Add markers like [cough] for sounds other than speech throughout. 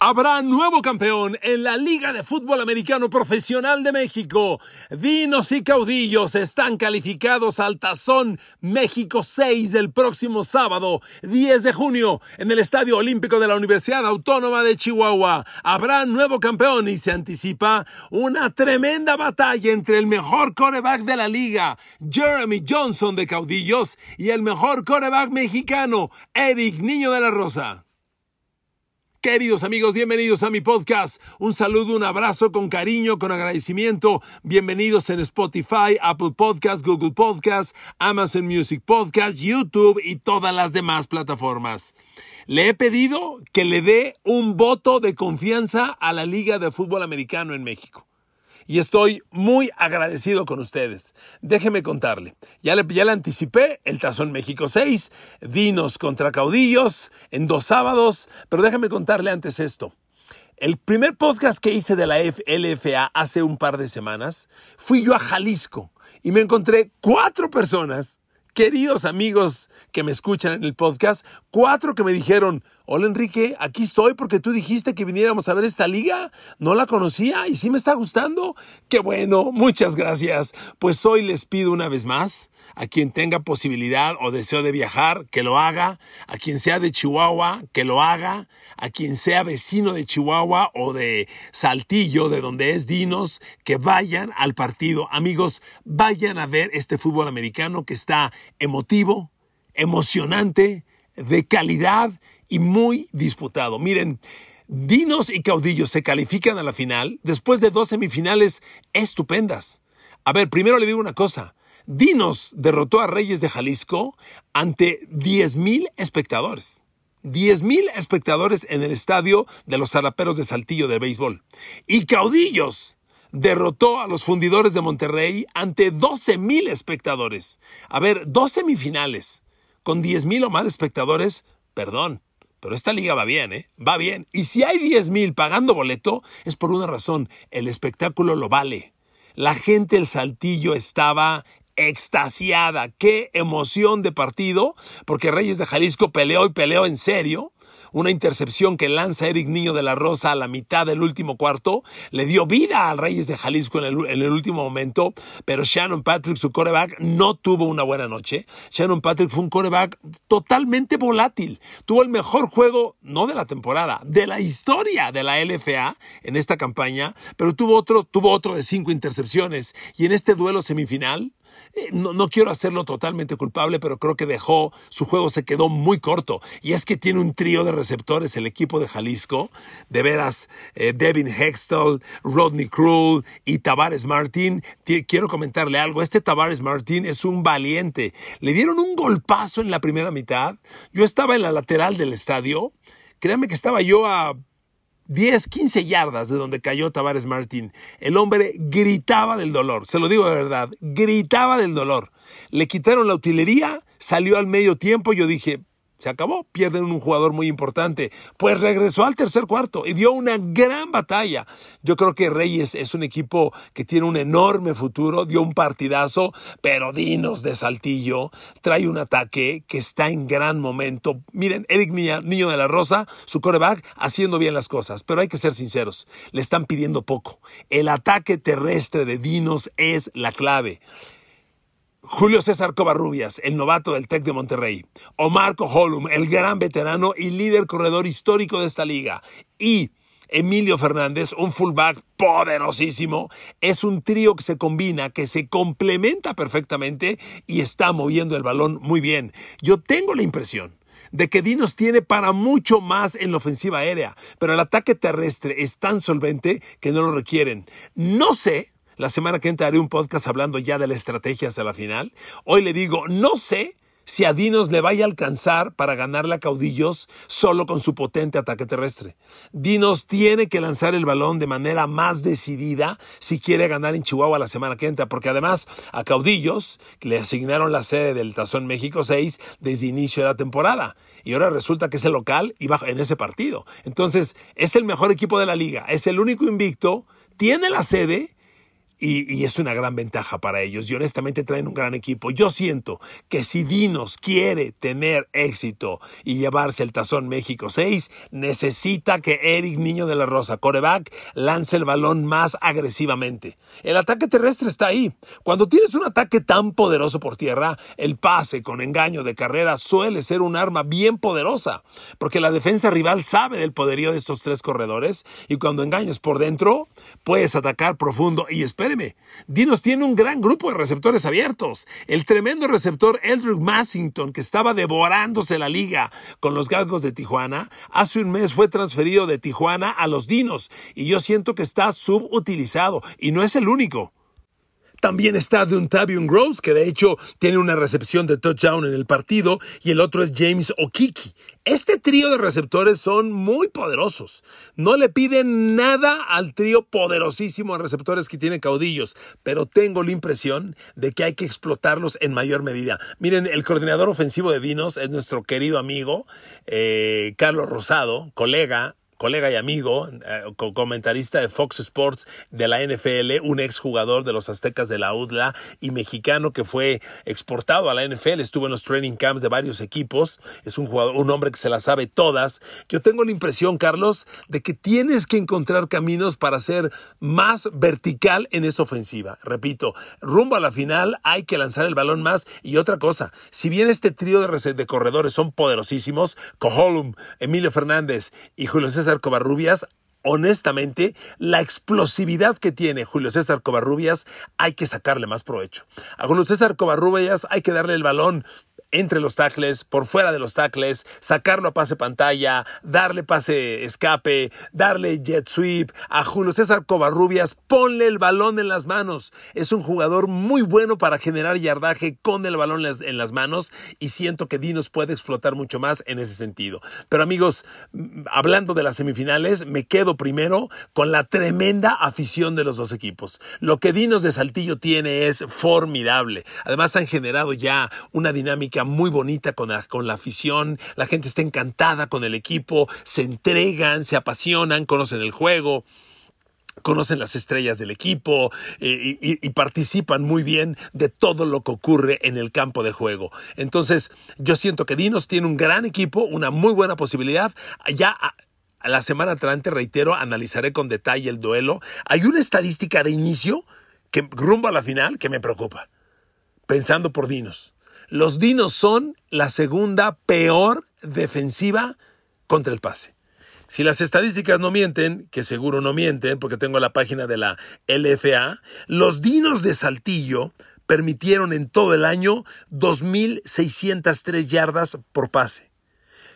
Habrá nuevo campeón en la Liga de Fútbol Americano Profesional de México. Dinos y caudillos están calificados al Tazón México 6 del próximo sábado, 10 de junio, en el Estadio Olímpico de la Universidad Autónoma de Chihuahua. Habrá nuevo campeón y se anticipa una tremenda batalla entre el mejor coreback de la liga, Jeremy Johnson de Caudillos, y el mejor coreback mexicano, Eric Niño de la Rosa. Queridos amigos, bienvenidos a mi podcast. Un saludo, un abrazo con cariño, con agradecimiento. Bienvenidos en Spotify, Apple Podcasts, Google Podcasts, Amazon Music Podcast, YouTube y todas las demás plataformas. Le he pedido que le dé un voto de confianza a la Liga de Fútbol Americano en México y estoy muy agradecido con ustedes. Déjeme contarle. Ya le, ya le anticipé el Tazón México 6, Dinos contra Caudillos en dos sábados, pero déjeme contarle antes esto. El primer podcast que hice de la LFA hace un par de semanas, fui yo a Jalisco y me encontré cuatro personas, queridos amigos que me escuchan en el podcast, cuatro que me dijeron, Hola Enrique, aquí estoy porque tú dijiste que viniéramos a ver esta liga. No la conocía y sí me está gustando. Qué bueno, muchas gracias. Pues hoy les pido una vez más a quien tenga posibilidad o deseo de viajar, que lo haga. A quien sea de Chihuahua, que lo haga. A quien sea vecino de Chihuahua o de Saltillo, de donde es Dinos, que vayan al partido. Amigos, vayan a ver este fútbol americano que está emotivo, emocionante, de calidad y muy disputado. Miren, Dinos y Caudillos se califican a la final después de dos semifinales estupendas. A ver, primero le digo una cosa. Dinos derrotó a Reyes de Jalisco ante 10.000 espectadores. 10.000 espectadores en el estadio de los Zaraperos de Saltillo de béisbol. Y Caudillos derrotó a los fundidores de Monterrey ante 12.000 espectadores. A ver, dos semifinales con 10.000 o más espectadores, perdón, pero esta liga va bien, ¿eh? Va bien. Y si hay 10 mil pagando boleto, es por una razón. El espectáculo lo vale. La gente el Saltillo estaba extasiada. Qué emoción de partido, porque Reyes de Jalisco peleó y peleó en serio una intercepción que lanza Eric Niño de la Rosa a la mitad del último cuarto, le dio vida al Reyes de Jalisco en el, último momento, pero Shannon Patrick, su coreback, no tuvo una buena noche. Shannon Patrick fue un coreback totalmente volátil. Tuvo el mejor juego, no de la temporada, de la historia de la LFA en esta campaña, pero tuvo otro, tuvo otro de cinco intercepciones. Y en este duelo semifinal, eh, no, quiero hacerlo totalmente culpable, pero creo que dejó, su juego se quedó muy corto. Y es que tiene un trío de receptores el equipo de Jalisco, de veras, eh, Devin Hextall, Rodney Krul y Tavares Martín. Quiero comentarle algo, este Tavares Martín es un valiente. Le dieron un golpazo en la primera mitad. Yo estaba en la lateral del estadio. Créanme que estaba yo a 10, 15 yardas de donde cayó Tavares Martín. El hombre gritaba del dolor, se lo digo de verdad, gritaba del dolor. Le quitaron la utilería, salió al medio tiempo, yo dije, se acabó, pierden un jugador muy importante. Pues regresó al tercer cuarto y dio una gran batalla. Yo creo que Reyes es un equipo que tiene un enorme futuro, dio un partidazo, pero Dinos de Saltillo trae un ataque que está en gran momento. Miren, Eric Niño de la Rosa, su coreback, haciendo bien las cosas, pero hay que ser sinceros, le están pidiendo poco. El ataque terrestre de Dinos es la clave. Julio César Covarrubias, el novato del TEC de Monterrey. Omar Holum, el gran veterano y líder corredor histórico de esta liga. Y Emilio Fernández, un fullback poderosísimo. Es un trío que se combina, que se complementa perfectamente y está moviendo el balón muy bien. Yo tengo la impresión de que Dinos tiene para mucho más en la ofensiva aérea, pero el ataque terrestre es tan solvente que no lo requieren. No sé la semana que entra haré un podcast hablando ya de la estrategia hacia la final. Hoy le digo, no sé si a Dinos le vaya a alcanzar para ganarle a Caudillos solo con su potente ataque terrestre. Dinos tiene que lanzar el balón de manera más decidida si quiere ganar en Chihuahua la semana que entra, porque además a Caudillos le asignaron la sede del Tazón México 6 desde inicio de la temporada y ahora resulta que es el local y va en ese partido. Entonces es el mejor equipo de la liga, es el único invicto, tiene la sede y, es una gran ventaja para ellos. Y honestamente traen un gran equipo. Yo siento que si Dinos quiere tener éxito y llevarse el Tazón México 6, necesita que Eric Niño de la Rosa, coreback, lance el balón más agresivamente. El ataque terrestre está ahí. Cuando tienes un ataque tan poderoso por tierra, el pase con engaño de carrera suele ser un arma bien poderosa, porque la defensa rival sabe del poderío de estos tres corredores y cuando engañas por dentro, puedes atacar profundo y espera Dinos tiene un gran grupo de receptores abiertos. El tremendo receptor Eldrick Massington, que estaba devorándose la liga con los Galgos de Tijuana, hace un mes fue transferido de Tijuana a los Dinos y yo siento que está subutilizado y no es el único. También está Duntavion Gross, que de hecho tiene una recepción de touchdown en el partido, y el otro es James Okiki. Este trío de receptores son muy poderosos. No le piden nada al trío poderosísimo de receptores que tiene Caudillos, pero tengo la impresión de que hay que explotarlos en mayor medida. Miren, el coordinador ofensivo de Dinos es nuestro querido amigo eh, Carlos Rosado, colega, colega y amigo, eh, comentarista de Fox Sports de la NFL, un exjugador de los Aztecas de la UDLA y mexicano que fue exportado a la NFL, estuvo en los training camps de varios equipos, es un jugador, un hombre que se las sabe todas. Yo tengo la impresión, Carlos, de que tienes que encontrar caminos para ser más vertical en esa ofensiva. Repito, rumbo a la final hay que lanzar el balón más y otra cosa, si bien este trío de corredores son poderosísimos, Coholum, Emilio Fernández y Julio César César Covarrubias, honestamente, la explosividad que tiene Julio César Covarrubias hay que sacarle más provecho. A Julio César Covarrubias hay que darle el balón entre los tackles, por fuera de los tackles, sacarlo a pase pantalla, darle pase escape, darle jet sweep. A Julio César Covarrubias, ponle el balón en las manos. Es un jugador muy bueno para generar yardaje con el balón en las manos y siento que Dinos puede explotar mucho más en ese sentido. Pero amigos, hablando de las semifinales, me quedo primero con la tremenda afición de los dos equipos. Lo que Dinos de Saltillo tiene es formidable. Además han generado ya una dinámica muy bonita con la, afición, la gente está encantada con el equipo, se entregan, se apasionan, conocen el juego conocen las estrellas del equipo eh, y, participan muy bien de todo lo que ocurre en el campo de juego. Entonces, yo siento que Dinos tiene un gran equipo, una muy buena posibilidad. Ya a, la semana adelante, reitero, analizaré con detalle el duelo. Hay una estadística de inicio que rumbo a la final que me preocupa, pensando por Dinos. Los Dinos son la segunda peor defensiva contra el pase. Si las estadísticas no mienten, que seguro no mienten porque tengo la página de la LFA, los Dinos de Saltillo permitieron en todo el año 2.603 yardas por pase.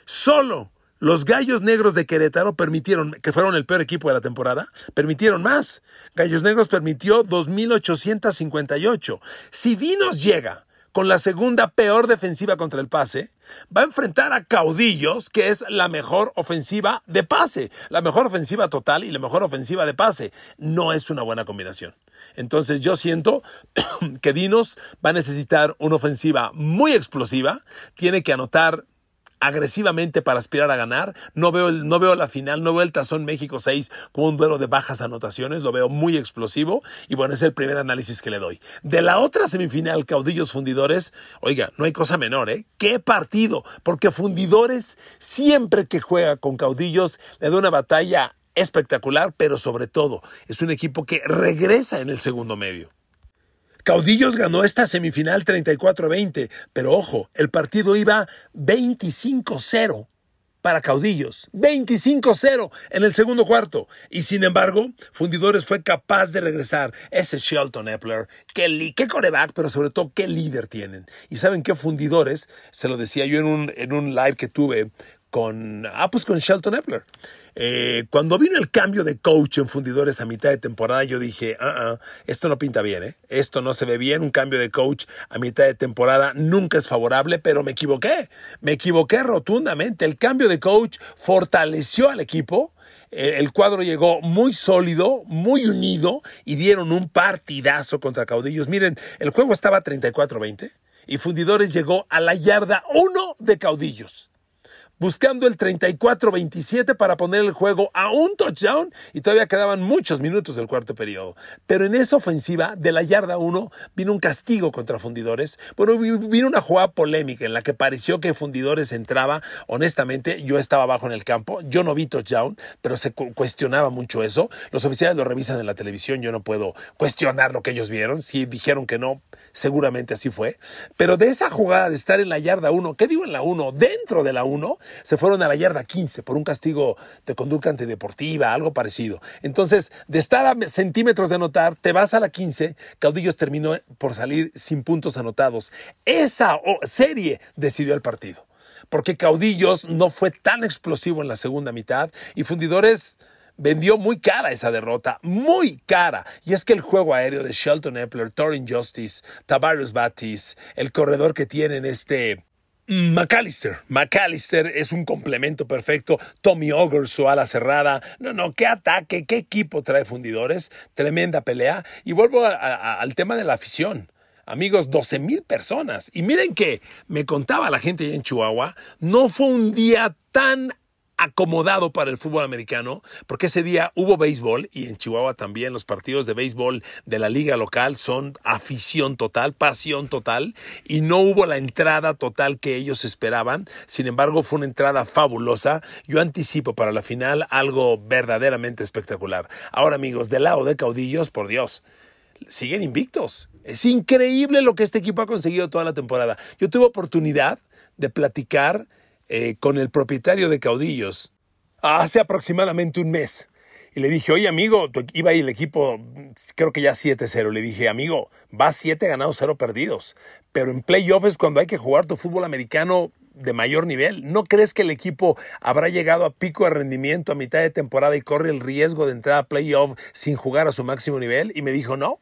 Solo los Gallos Negros de Querétaro permitieron, que fueron el peor equipo de la temporada, permitieron más. Gallos Negros permitió 2.858. Si Dinos llega con la segunda peor defensiva contra el pase, va a enfrentar a Caudillos, que es la mejor ofensiva de pase, la mejor ofensiva total y la mejor ofensiva de pase. No es una buena combinación. Entonces yo siento [coughs] que Dinos va a necesitar una ofensiva muy explosiva, tiene que anotar agresivamente para aspirar a ganar. No veo, no veo la final, no veo el Tazón México 6 como un duelo de bajas anotaciones, lo veo muy explosivo y bueno, es el primer análisis que le doy. De la otra semifinal, Caudillos Fundidores, oiga, no hay cosa menor, ¿eh? ¡Qué partido! Porque Fundidores, siempre que juega con Caudillos, le da una batalla espectacular, pero sobre todo es un equipo que regresa en el segundo medio. Caudillos ganó esta semifinal 34-20, pero ojo, el partido iba 25-0 para Caudillos. 25-0 en el segundo cuarto. Y sin embargo, Fundidores fue capaz de regresar. Ese Shelton Epler, qué, qué coreback, pero sobre todo qué líder tienen. Y saben qué Fundidores, se lo decía yo en un, en un live que tuve con, ah, pues con Shelton Epler. Eh, cuando vino el cambio de coach en Fundidores a mitad de temporada, yo dije, ah, ah, esto no pinta bien, ¿eh? esto no se ve bien, un cambio de coach a mitad de temporada nunca es favorable, pero me equivoqué, me equivoqué rotundamente. El cambio de coach fortaleció al equipo, eh, el cuadro llegó muy sólido, muy unido y dieron un partidazo contra Caudillos. Miren, el juego estaba 34-20 y Fundidores llegó a la yarda 1 de Caudillos buscando el 34-27 para poner el juego a un touchdown y todavía quedaban muchos minutos del cuarto periodo. Pero en esa ofensiva de la yarda 1 vino un castigo contra Fundidores. Bueno, vino una jugada polémica en la que pareció que Fundidores entraba. Honestamente, yo estaba abajo en el campo, yo no vi touchdown, pero se cuestionaba mucho eso. Los oficiales lo revisan en la televisión, yo no puedo cuestionar lo que ellos vieron. Si dijeron que no, seguramente así fue. Pero de esa jugada de estar en la yarda 1, ¿qué digo en la 1? Dentro de la 1, se fueron a la yarda 15 por un castigo de conducta antideportiva, algo parecido. Entonces, de estar a centímetros de anotar, te vas a la 15, Caudillos terminó por salir sin puntos anotados. Esa serie decidió el partido. Porque Caudillos no fue tan explosivo en la segunda mitad y Fundidores vendió muy cara esa derrota, muy cara. Y es que el juego aéreo de Shelton Epler, Torin Justice, Tavarius Batis, el corredor que tienen este McAllister. McAllister es un complemento perfecto. Tommy Ogre, su ala cerrada. No, no, qué ataque, qué equipo trae fundidores. Tremenda pelea. Y vuelvo al tema de la afición. Amigos, 12 mil personas. Y miren que me contaba la gente allá en Chihuahua, no fue un día tan acomodado para el fútbol americano, porque ese día hubo béisbol y en Chihuahua también los partidos de béisbol de la liga local son afición total, pasión total, y no hubo la entrada total que ellos esperaban. Sin embargo, fue una entrada fabulosa. Yo anticipo para la final algo verdaderamente espectacular. Ahora, amigos, del lado de caudillos, por Dios siguen invictos. Es increíble lo que este equipo ha conseguido toda la temporada. Yo tuve oportunidad de platicar eh, con el propietario de Caudillos hace aproximadamente un mes. Y le dije, oye amigo, iba ahí el equipo, creo que ya 7-0. Le dije, amigo, va 7 ganados, 0 perdidos. Pero en playoffs es cuando hay que jugar tu fútbol americano de mayor nivel. ¿No crees que el equipo habrá llegado a pico de rendimiento a mitad de temporada y corre el riesgo de entrar a playoff sin jugar a su máximo nivel? Y me dijo, no.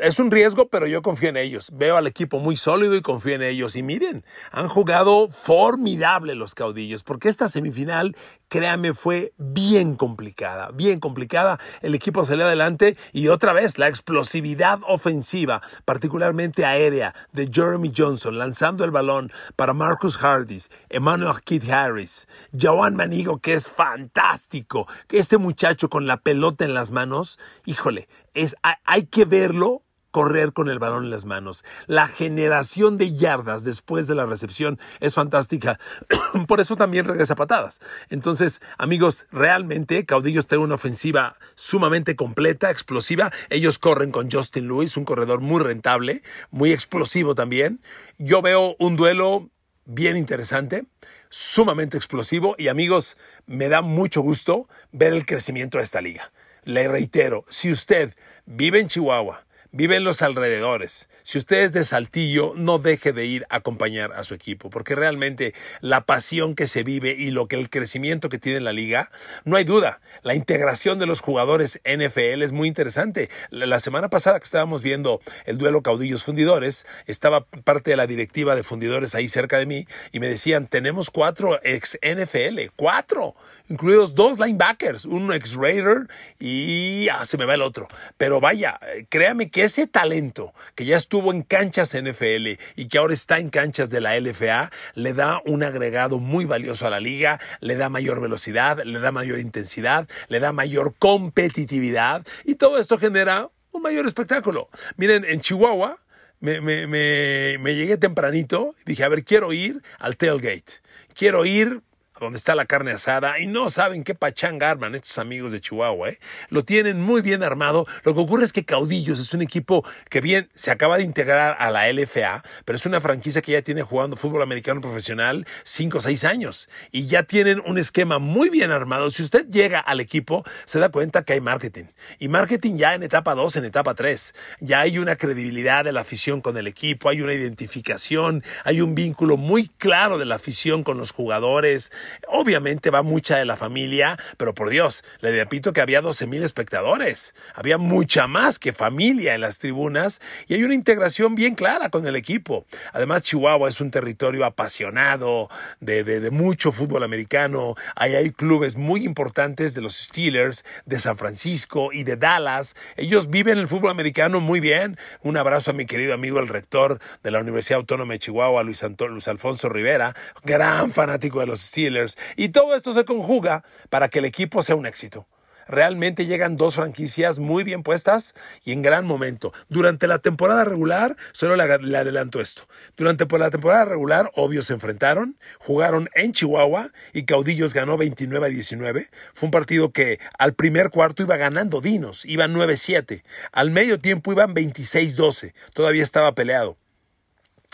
Es un riesgo, pero yo confío en ellos. Veo al equipo muy sólido y confío en ellos. Y miren, han jugado formidable los caudillos, porque esta semifinal, créame, fue bien complicada, bien complicada. El equipo salió adelante y otra vez la explosividad ofensiva, particularmente aérea, de Jeremy Johnson, lanzando el balón para Marcus Hardis, Emmanuel Kid Harris, Joan Manigo, que es fantástico, este muchacho con la pelota en las manos, híjole, es, hay que verlo correr con el balón en las manos. La generación de yardas después de la recepción es fantástica. [clears throat] Por eso también regresa patadas. Entonces, amigos, realmente Caudillos tiene una ofensiva sumamente completa, explosiva. Ellos corren con Justin Lewis, un corredor muy rentable, muy explosivo también. Yo veo un duelo bien interesante sumamente explosivo y amigos, me da mucho gusto ver el crecimiento de esta liga. Le reitero, si usted vive en Chihuahua, vive en los alrededores. Si usted es de Saltillo, no deje de ir a acompañar a su equipo, porque realmente la pasión que se vive y lo que el crecimiento que tiene la liga, no hay duda. La integración de los jugadores NFL es muy interesante. La semana pasada que estábamos viendo el duelo caudillos fundidores, estaba parte de la directiva de fundidores ahí cerca de mí y me decían, tenemos cuatro ex NFL, cuatro, incluidos dos linebackers, un ex Raider y ah, se me va el otro. Pero vaya, créame que ese talento que ya estuvo en canchas NFL y que ahora está en canchas de la LFA le da un agregado muy valioso a la liga, le da mayor velocidad, le da mayor intensidad, le da mayor competitividad y todo esto genera un mayor espectáculo. Miren, en Chihuahua me, me llegué tempranito y dije, a ver, quiero ir al tailgate, quiero ir donde está la carne asada y no saben qué pachanga arman estos amigos de Chihuahua. ¿eh? Lo tienen muy bien armado. Lo que ocurre es que Caudillos es un equipo que bien se acaba de integrar a la LFA, pero es una franquicia que ya tiene jugando fútbol americano profesional 5 o 6 años y ya tienen un esquema muy bien armado. Si usted llega al equipo, se da cuenta que hay marketing. Y marketing ya en etapa 2, en etapa 3. Ya hay una credibilidad de la afición con el equipo, hay una identificación, hay un vínculo muy claro de la afición con los jugadores. Obviamente va mucha de la familia, pero por Dios, le repito que había 12 mil espectadores. Había mucha más que familia en las tribunas y hay una integración bien clara con el equipo. Además, Chihuahua es un territorio apasionado de, de, mucho fútbol americano. Ahí hay clubes muy importantes de los Steelers, de San Francisco y de Dallas. Ellos viven el fútbol americano muy bien. Un abrazo a mi querido amigo el rector de la Universidad Autónoma de Chihuahua, Luis, Luis Alfonso Rivera, gran fanático de los Steelers Y todo esto se conjuga para que el equipo sea un éxito realmente llegan dos franquicias muy bien puestas y en gran momento. Durante la temporada regular, solo le, adelanto esto. Durante la temporada regular, obvio se enfrentaron, jugaron en Chihuahua y Caudillos ganó 29 a 19. Fue un partido que al primer cuarto iba ganando Dinos, iban 9-7. Al medio tiempo iban 26-12. Todavía estaba peleado.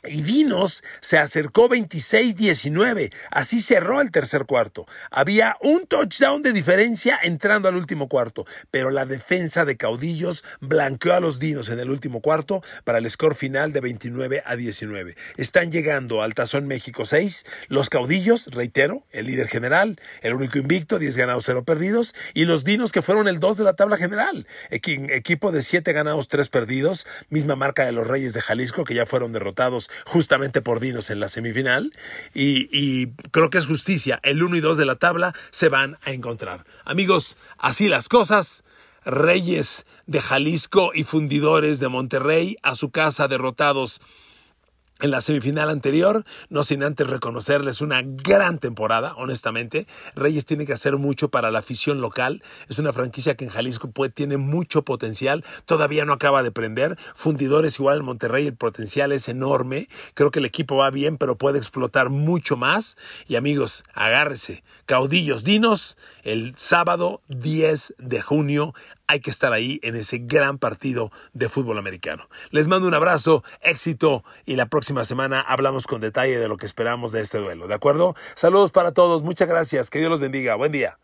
Y Dinos se acercó 26-19. Así cerró el tercer cuarto. Había un touchdown de diferencia entrando al último cuarto, pero la defensa de Caudillos blanqueó a los Dinos en el último cuarto para el score final de 29 a 19. Están llegando al Tazón México 6. Los Caudillos, reitero, el líder general, el único invicto, 10 ganados, 0 perdidos. Y los Dinos que fueron el 2 de la tabla general. equipo de 7 ganados, 3 perdidos. Misma marca de los Reyes de Jalisco que ya fueron derrotados justamente por Dinos en la semifinal. Y, creo que es justicia. El 1 y 2 de la tabla se van a encontrar. Amigos, así las cosas. Reyes de Jalisco y fundidores de Monterrey a su casa derrotados en la semifinal anterior, no sin antes reconocerles una gran temporada, honestamente. Reyes tiene que hacer mucho para la afición local. Es una franquicia que en Jalisco puede, tiene mucho potencial. Todavía no acaba de prender. Fundidores igual en Monterrey, el potencial es enorme. Creo que el equipo va bien, pero puede explotar mucho más. Y amigos, agárrese. Caudillos Dinos, el sábado 10 de junio hay que estar ahí en ese gran partido de fútbol americano. Les mando un abrazo, éxito y la próxima semana hablamos con detalle de lo que esperamos de este duelo, ¿de acuerdo? Saludos para todos, muchas gracias, que Dios los bendiga, buen día.